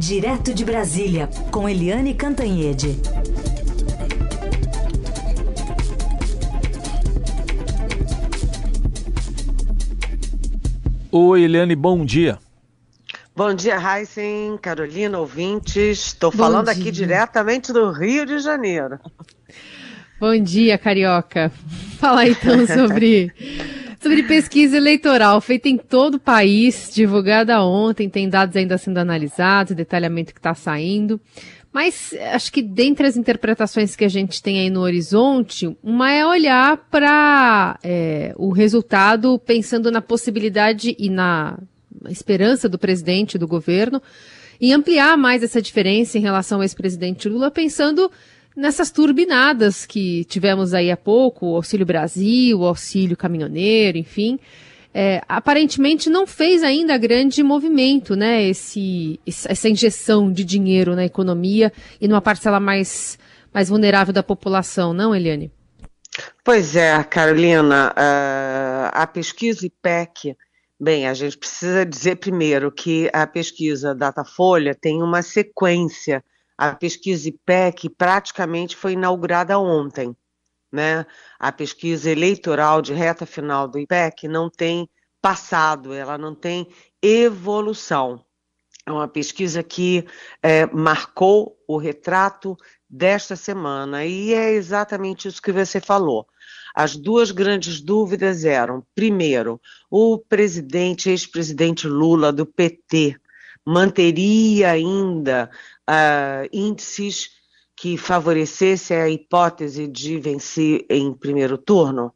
Direto de Brasília, com Eliane Cantanhede. Oi, Eliane, bom dia. Bom dia, Heisen, Carolina, ouvintes. Estou falando dia. aqui diretamente do Rio de Janeiro. Bom dia, Carioca. Fala então sobre sobre pesquisa eleitoral feita em todo o país, divulgada ontem, tem dados ainda sendo analisados, detalhamento que está saindo. Mas acho que dentre as interpretações que a gente tem aí no horizonte, uma é olhar para é, o resultado pensando na possibilidade e na esperança do presidente do governo em ampliar mais essa diferença em relação ao ex-presidente Lula, pensando nessas turbinadas que tivemos aí há pouco, o Auxílio Brasil, o Auxílio Caminhoneiro, enfim. É, aparentemente não fez ainda grande movimento, né? Esse, essa injeção de dinheiro na economia e numa parcela mais, mais vulnerável da população, não, Eliane? Pois é, Carolina, uh, a pesquisa IPEC, bem, a gente precisa dizer primeiro que a pesquisa Datafolha tem uma sequência a pesquisa IPEC praticamente foi inaugurada ontem. Né? A pesquisa eleitoral de reta final do IPEC não tem passado, ela não tem evolução. É uma pesquisa que é, marcou o retrato desta semana e é exatamente isso que você falou. As duas grandes dúvidas eram: primeiro, o presidente, ex-presidente Lula do PT, manteria ainda uh, índices que favorecesse a hipótese de vencer em primeiro turno?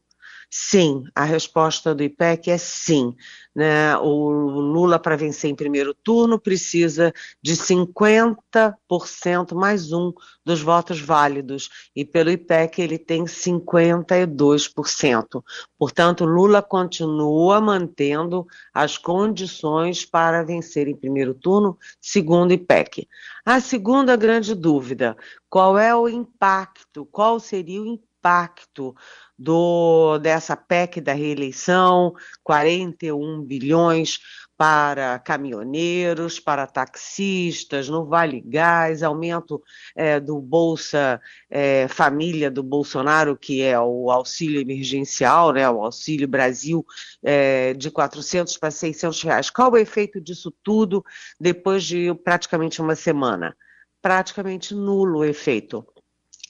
Sim, a resposta do IPEC é sim. Né? O Lula, para vencer em primeiro turno, precisa de 50% mais um dos votos válidos. E pelo IPEC ele tem 52%. Portanto, Lula continua mantendo as condições para vencer em primeiro turno, segundo o IPEC. A segunda grande dúvida: qual é o impacto? Qual seria o impacto? Do, dessa PEC da reeleição, 41 bilhões para caminhoneiros, para taxistas, no Vale Gás, aumento é, do Bolsa é, Família do Bolsonaro, que é o auxílio emergencial, né, o Auxílio Brasil, é, de 400 para 600 reais. Qual o efeito disso tudo depois de praticamente uma semana? Praticamente nulo o efeito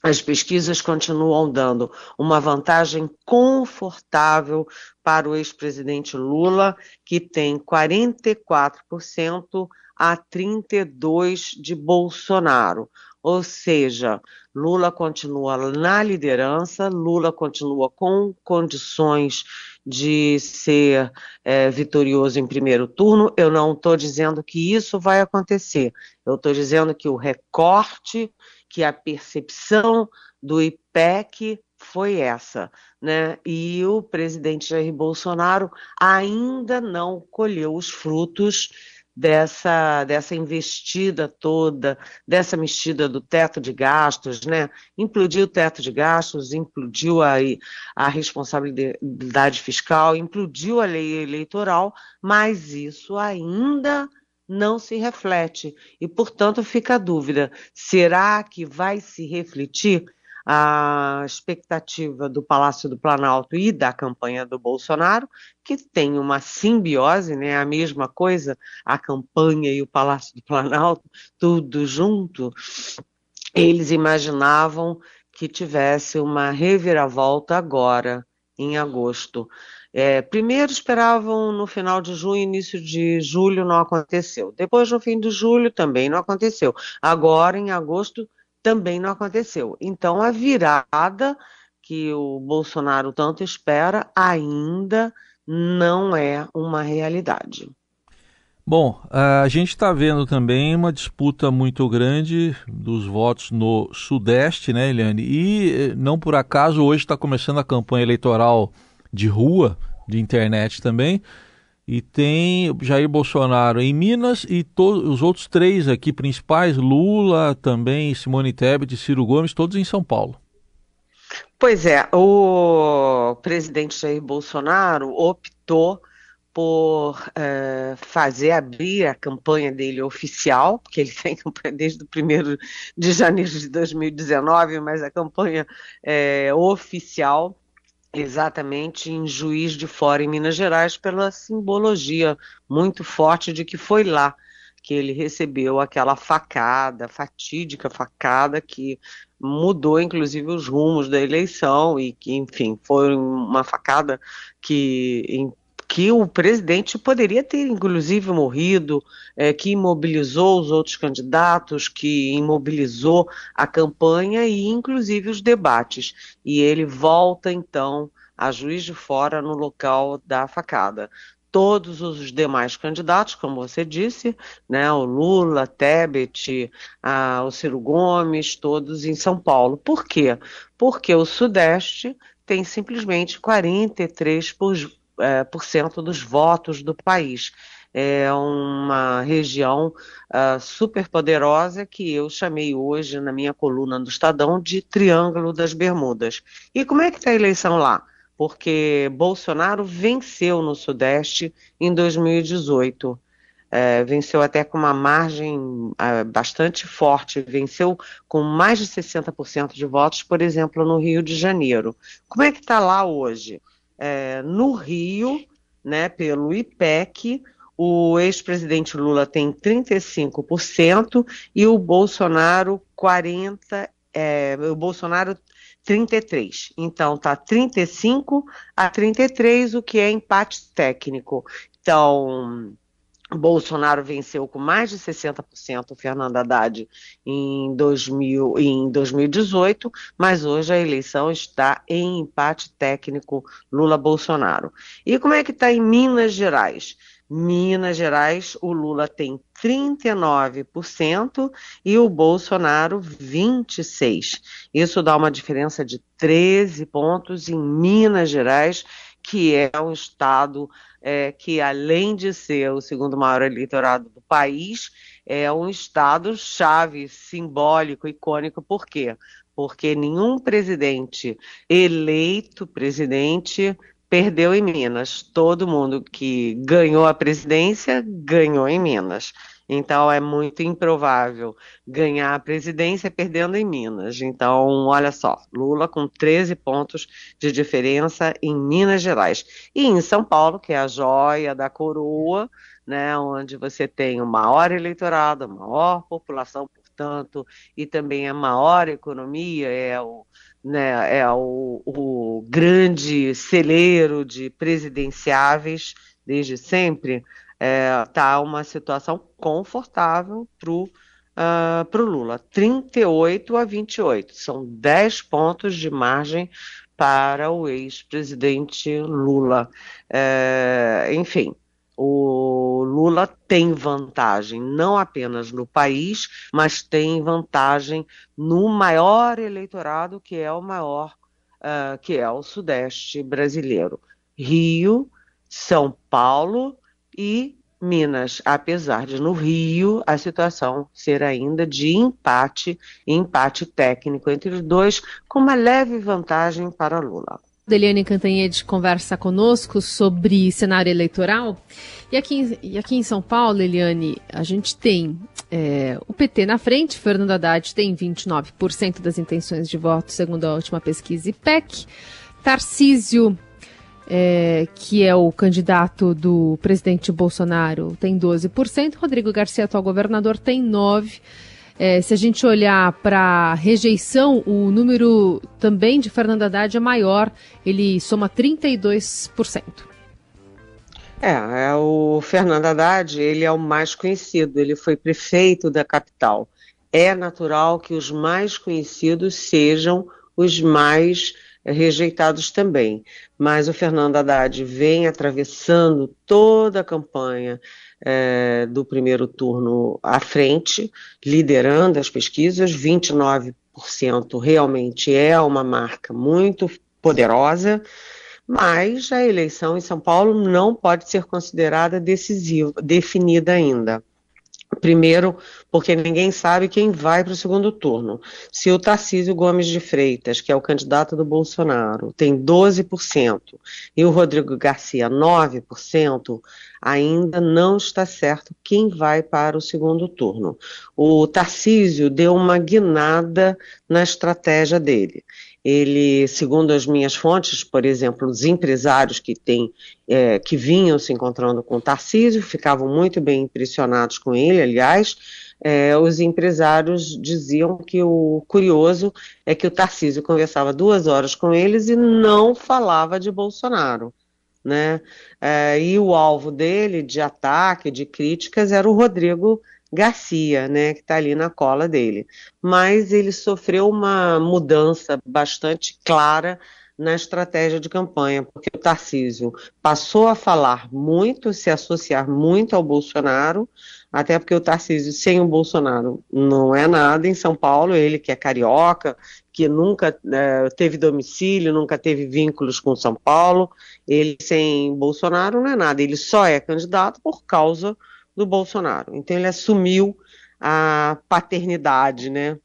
as pesquisas continuam dando uma vantagem confortável para o ex-presidente Lula, que tem 44% a 32% de Bolsonaro. Ou seja, Lula continua na liderança, Lula continua com condições de ser é, vitorioso em primeiro turno. Eu não estou dizendo que isso vai acontecer, eu estou dizendo que o recorte que a percepção do IPEC foi essa, né? E o presidente Jair Bolsonaro ainda não colheu os frutos dessa, dessa investida toda, dessa mexida do teto de gastos, né? Implodiu o teto de gastos, implodiu a, a responsabilidade fiscal, implodiu a lei eleitoral, mas isso ainda se reflete. E, portanto, fica a dúvida: será que vai se refletir a expectativa do Palácio do Planalto e da campanha do Bolsonaro, que tem uma simbiose, né? A mesma coisa, a campanha e o Palácio do Planalto, tudo junto. Eles imaginavam que tivesse uma reviravolta agora, em agosto. É, primeiro esperavam no final de junho, início de julho, não aconteceu. Depois, no fim de julho, também não aconteceu. Agora, em agosto, também não aconteceu. Então, a virada que o Bolsonaro tanto espera ainda não é uma realidade. Bom, a gente está vendo também uma disputa muito grande dos votos no Sudeste, né, Eliane? E eh, não por acaso hoje está começando a campanha eleitoral de rua, de internet também. E tem Jair Bolsonaro em Minas e os outros três aqui principais, Lula também, Simone Tebet Ciro Gomes, todos em São Paulo. Pois é, o presidente Jair Bolsonaro optou por uh, fazer abrir a campanha dele oficial, porque ele tem campanha desde o 1 de janeiro de 2019, mas a campanha é oficial exatamente em Juiz de Fora, em Minas Gerais, pela simbologia muito forte de que foi lá que ele recebeu aquela facada, fatídica facada que mudou inclusive os rumos da eleição e que, enfim, foi uma facada que que o presidente poderia ter, inclusive, morrido, é, que imobilizou os outros candidatos, que imobilizou a campanha e, inclusive, os debates. E ele volta, então, a juiz de fora no local da facada. Todos os demais candidatos, como você disse, né, o Lula, Tebet, a, o Ciro Gomes, todos em São Paulo. Por quê? Porque o Sudeste tem simplesmente 43 por, é, por cento dos votos do país. É uma região uh, super poderosa que eu chamei hoje na minha coluna do Estadão de Triângulo das Bermudas. E como é que está a eleição lá? Porque Bolsonaro venceu no Sudeste em 2018. É, venceu até com uma margem é, bastante forte, venceu com mais de 60% de votos, por exemplo, no Rio de Janeiro. Como é que está lá hoje? É, no Rio, né, pelo IPEC, o ex-presidente Lula tem 35% e o Bolsonaro 40, é, o Bolsonaro 33. Então tá 35 a 33, o que é empate técnico. Então, Bolsonaro venceu com mais de 60% o Fernando Haddad em, 2000, em 2018, mas hoje a eleição está em empate técnico Lula-Bolsonaro. E como é que está em Minas Gerais? Minas Gerais, o Lula tem 39% e o Bolsonaro 26%. Isso dá uma diferença de 13 pontos em Minas Gerais, que é um estado é, que, além de ser o segundo maior eleitorado do país, é um estado-chave, simbólico, icônico. Por quê? Porque nenhum presidente eleito presidente perdeu em Minas. Todo mundo que ganhou a presidência ganhou em Minas. Então é muito improvável ganhar a presidência perdendo em Minas. Então, olha só, Lula com 13 pontos de diferença em Minas Gerais. E em São Paulo, que é a joia da coroa, né, onde você tem o maior eleitorado, a maior população, portanto, e também a maior economia, é o, né, é o, o grande celeiro de presidenciáveis desde sempre é, tá uma situação confortável para o uh, Lula. 38 a 28, são 10 pontos de margem para o ex-presidente Lula. É, enfim, o Lula tem vantagem não apenas no país, mas tem vantagem no maior eleitorado, que é o maior, uh, que é o Sudeste brasileiro. Rio, São Paulo, e Minas, apesar de no Rio a situação ser ainda de empate, empate técnico entre os dois, com uma leve vantagem para Lula. Deliane Cantanhede conversa conosco sobre cenário eleitoral. E aqui, e aqui em São Paulo, Eliane, a gente tem é, o PT na frente, Fernando Haddad tem 29% das intenções de voto, segundo a última pesquisa IPEC. Tarcísio é, que é o candidato do presidente Bolsonaro, tem 12%, Rodrigo Garcia, atual governador, tem 9%. É, se a gente olhar para rejeição, o número também de Fernando Haddad é maior, ele soma 32%. É, é, o Fernando Haddad, ele é o mais conhecido, ele foi prefeito da capital. É natural que os mais conhecidos sejam os mais rejeitados também. Mas o Fernando Haddad vem atravessando toda a campanha é, do primeiro turno à frente, liderando as pesquisas, 29% realmente é uma marca muito poderosa, mas a eleição em São Paulo não pode ser considerada decisiva, definida ainda. Primeiro, porque ninguém sabe quem vai para o segundo turno. Se o Tarcísio Gomes de Freitas, que é o candidato do Bolsonaro, tem 12% e o Rodrigo Garcia 9%, ainda não está certo quem vai para o segundo turno. O Tarcísio deu uma guinada na estratégia dele ele, segundo as minhas fontes, por exemplo, os empresários que têm, é, que vinham se encontrando com o Tarcísio, ficavam muito bem impressionados com ele, aliás, é, os empresários diziam que o curioso é que o Tarcísio conversava duas horas com eles e não falava de Bolsonaro. Né? É, e o alvo dele de ataque, de críticas, era o Rodrigo Garcia, né, que está ali na cola dele. Mas ele sofreu uma mudança bastante clara na estratégia de campanha, porque o Tarcísio passou a falar muito, se associar muito ao Bolsonaro, até porque o Tarcísio sem o Bolsonaro não é nada em São Paulo, ele que é carioca, que nunca é, teve domicílio, nunca teve vínculos com São Paulo, ele sem Bolsonaro não é nada, ele só é candidato por causa do Bolsonaro. Então ele assumiu a paternidade, né?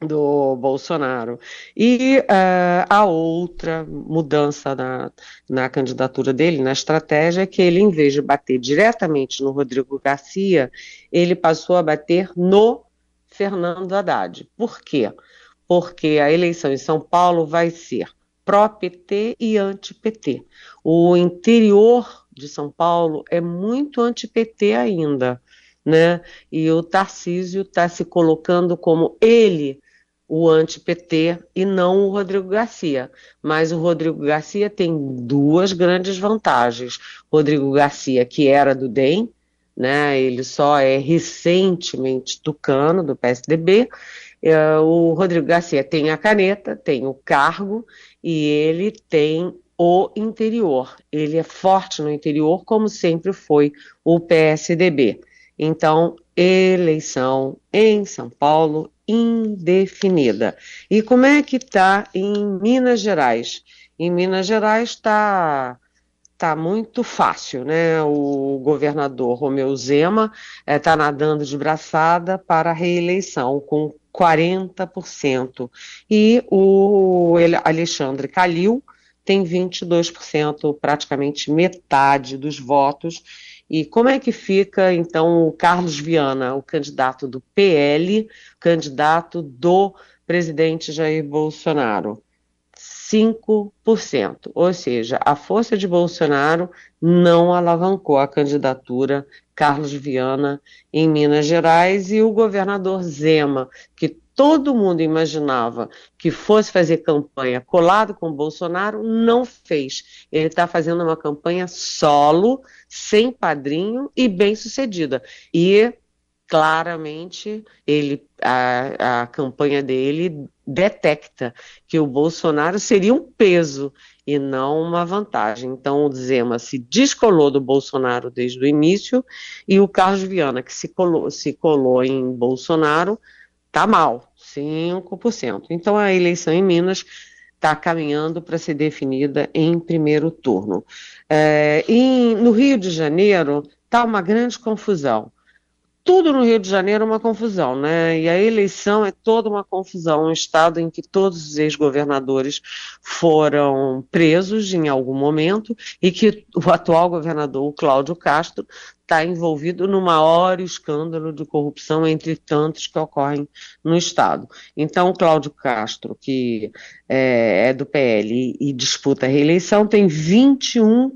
do Bolsonaro. E uh, a outra mudança na, na candidatura dele, na estratégia, é que ele, em vez de bater diretamente no Rodrigo Garcia, ele passou a bater no Fernando Haddad. Por quê? Porque a eleição em São Paulo vai ser pró-PT e anti-PT. O interior de São Paulo é muito anti-PT ainda, né? E o Tarcísio está se colocando como ele o anti-PT e não o Rodrigo Garcia. Mas o Rodrigo Garcia tem duas grandes vantagens. Rodrigo Garcia, que era do DEM, né? Ele só é recentemente tucano do PSDB. É, o Rodrigo Garcia tem a caneta, tem o cargo e ele tem o interior. Ele é forte no interior, como sempre foi o PSDB. Então, eleição em São Paulo indefinida. E como é que está em Minas Gerais? Em Minas Gerais está tá muito fácil, né? O governador Romeu Zema está eh, é, nadando de braçada para a reeleição com 40%. E o Alexandre Calil tem 22%, praticamente metade dos votos. E como é que fica, então, o Carlos Viana, o candidato do PL, candidato do presidente Jair Bolsonaro? 5%. Ou seja, a força de Bolsonaro não alavancou a candidatura Carlos Viana em Minas Gerais e o governador Zema, que todo mundo imaginava que fosse fazer campanha colado com o Bolsonaro, não fez. Ele está fazendo uma campanha solo, sem padrinho e bem sucedida. E claramente ele a, a campanha dele detecta que o Bolsonaro seria um peso e não uma vantagem. Então o Zema se descolou do Bolsonaro desde o início e o Carlos Viana, que se colou, se colou em Bolsonaro, tá mal, 5%. Então a eleição em Minas está caminhando para ser definida em primeiro turno. É, em, no Rio de Janeiro está uma grande confusão tudo no Rio de Janeiro é uma confusão, né? E a eleição é toda uma confusão, um estado em que todos os ex-governadores foram presos em algum momento e que o atual governador, o Cláudio Castro, está envolvido no maior escândalo de corrupção entre tantos que ocorrem no estado. Então, Cláudio Castro, que é, é do PL e disputa a reeleição, tem 21%.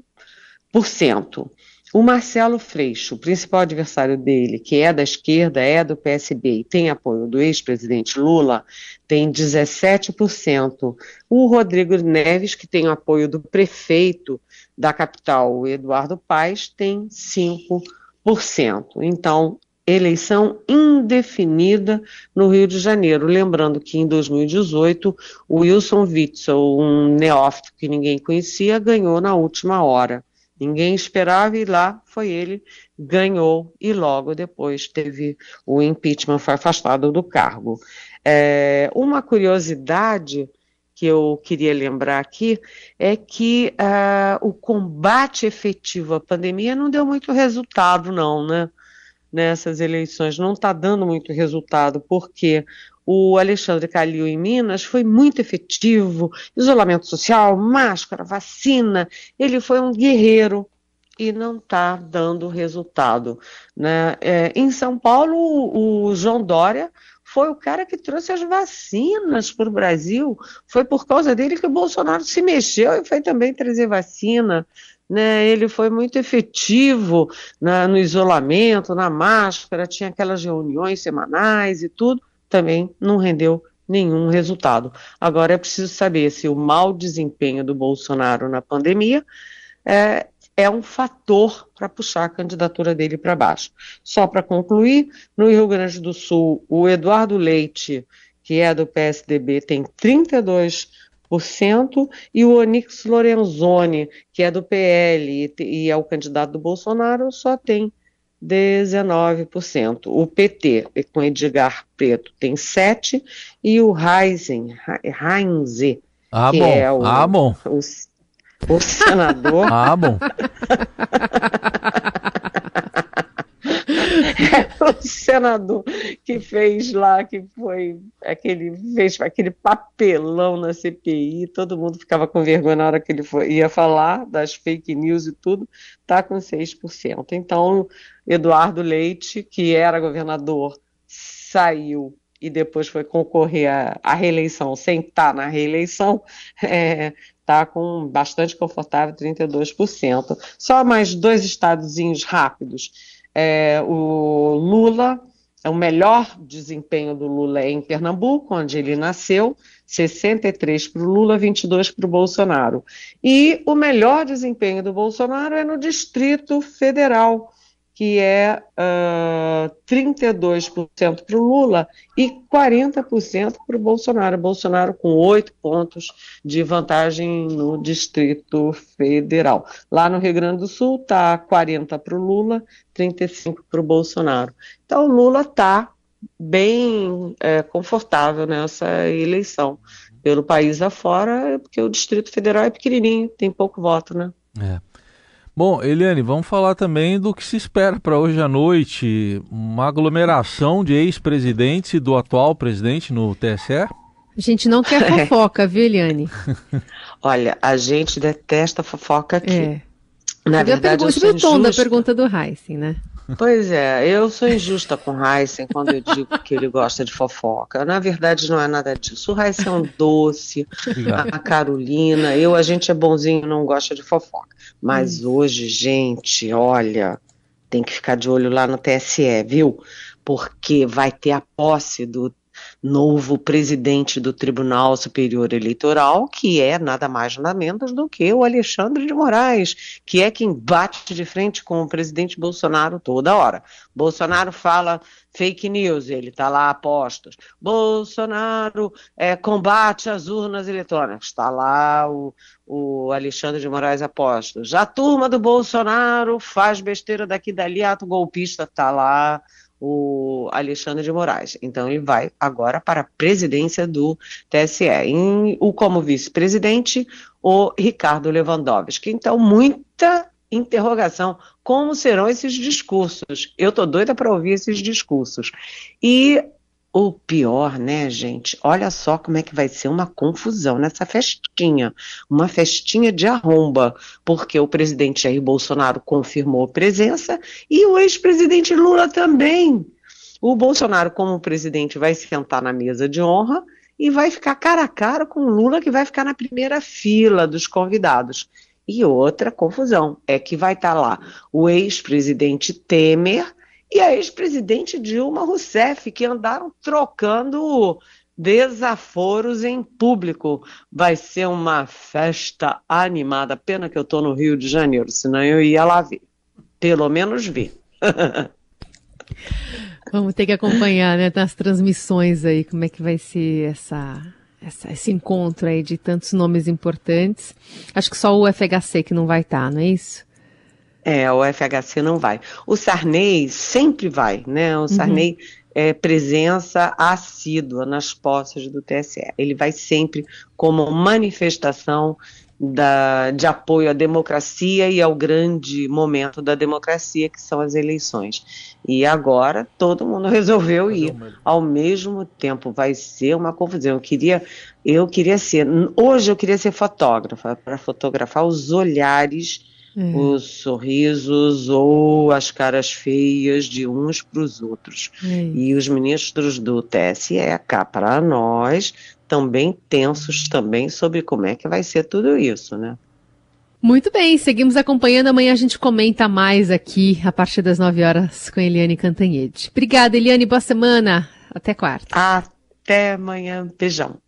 O Marcelo Freixo, principal adversário dele, que é da esquerda, é do PSB e tem apoio do ex-presidente Lula, tem 17%. O Rodrigo Neves, que tem apoio do prefeito da capital, Eduardo Paes, tem 5%. Então, eleição indefinida no Rio de Janeiro. Lembrando que em 2018, o Wilson Witzel, um neófito que ninguém conhecia, ganhou na última hora. Ninguém esperava e lá foi ele, ganhou e logo depois teve o impeachment, foi afastado do cargo. É, uma curiosidade que eu queria lembrar aqui é que uh, o combate efetivo à pandemia não deu muito resultado, não, né? nessas eleições, não está dando muito resultado, porque o Alexandre Calil em Minas foi muito efetivo, isolamento social, máscara, vacina, ele foi um guerreiro e não está dando resultado. Né? É, em São Paulo, o, o João Dória foi o cara que trouxe as vacinas para o Brasil. Foi por causa dele que o Bolsonaro se mexeu e foi também trazer vacina. Né? Ele foi muito efetivo na, no isolamento, na máscara, tinha aquelas reuniões semanais e tudo. Também não rendeu nenhum resultado. Agora é preciso saber se o mau desempenho do Bolsonaro na pandemia é, é um fator para puxar a candidatura dele para baixo. Só para concluir, no Rio Grande do Sul, o Eduardo Leite, que é do PSDB, tem 32%, e o Onix Lorenzoni, que é do PL e, é o candidato do Bolsonaro, só tem 19%. O PT, com Edgar Preto, tem 7%, e o Heisen, Heinze, ah, que bom. é o, ah, bom. o o senador. ah, bom. é o senador que fez lá, que foi aquele, fez aquele papelão na CPI, todo mundo ficava com vergonha na hora que ele foi, ia falar das fake news e tudo, tá com 6%. Então, Eduardo Leite, que era governador, saiu e depois foi concorrer à, reeleição sem estar na reeleição, é, está com bastante confortável, 32%. Só mais dois estadozinhos rápidos. É, o Lula, é o melhor desempenho do Lula é em Pernambuco, onde ele nasceu, 63 para o Lula, 22 para o Bolsonaro. E o melhor desempenho do Bolsonaro é no Distrito Federal, que é uh, 32% para o Lula e 40% para o Bolsonaro. Bolsonaro com oito pontos de vantagem no Distrito Federal. Lá no Rio Grande do Sul está 40 para o Lula, 35 para o Bolsonaro. Então o Lula está bem é, confortável nessa eleição. Pelo país afora, porque o Distrito Federal é pequenininho, tem pouco voto, né? É. Bom, Eliane, vamos falar também do que se espera para hoje à noite, uma aglomeração de ex-presidentes e do atual presidente no TSE? A gente não quer fofoca, viu, Eliane? Olha, a gente detesta fofoca aqui. É. Na você verdade, eu sou o tom da pergunta do Heisen, né? Pois é, eu sou injusta com o Heisen quando eu digo que ele gosta de fofoca. Na verdade, não é nada disso. O Heisen é um doce, a Carolina, eu, a gente é bonzinho não gosta de fofoca. Mas hum. hoje, gente, olha, tem que ficar de olho lá no TSE, viu? Porque vai ter a posse do novo presidente do Tribunal Superior Eleitoral, que é nada mais nada menos do que o Alexandre de Moraes, que é quem bate de frente com o presidente Bolsonaro toda hora. Bolsonaro fala fake news, ele está lá a postos. Bolsonaro é, combate as urnas eletrônicas, está lá o, o Alexandre de Moraes a postos. A turma do Bolsonaro faz besteira daqui dali, ato golpista, está lá o Alexandre de Moraes. Então ele vai agora para a presidência do TSE. Em, o como vice-presidente, o Ricardo Lewandowski. Então, muita interrogação. Como serão esses discursos? Eu tô doida para ouvir esses discursos. E o pior, né, gente? Olha só como é que vai ser uma confusão nessa festinha. Uma festinha de arromba, porque o presidente Jair Bolsonaro confirmou presença e o ex-presidente Lula também. O Bolsonaro, como presidente, vai sentar na mesa de honra e vai ficar cara a cara com o Lula, que vai ficar na primeira fila dos convidados. E outra confusão é que vai estar lá o ex-presidente Temer e a ex-presidente Dilma Rousseff, que andaram trocando desaforos em público. Vai ser uma festa animada. Pena que eu estou no Rio de Janeiro, senão eu ia lá ver. Pelo menos ver. Vamos ter que acompanhar, né, nas transmissões aí, como é que vai ser essa, essa, esse encontro aí de tantos nomes importantes. Acho que só o FHC que não vai estar, tá, não é isso? É, o FHC não vai. O Sarney sempre vai, né? O uhum. Sarney uhum. é presença assídua nas posses do TSE. Ele vai sempre como manifestação da, de apoio à democracia e ao grande momento da democracia, que são as eleições. E agora todo mundo resolveu ir ao mesmo tempo. Vai ser uma confusão. Eu queria, eu queria ser, hoje eu queria ser fotógrafa para fotografar os olhares é. os sorrisos ou as caras feias de uns para os outros. É. E os ministros do TSE, cá para nós, também tensos também sobre como é que vai ser tudo isso, né? Muito bem, seguimos acompanhando. Amanhã a gente comenta mais aqui a partir das 9 horas com Eliane Cantanhede. Obrigada, Eliane. Boa semana. Até quarta. Até amanhã. Beijão.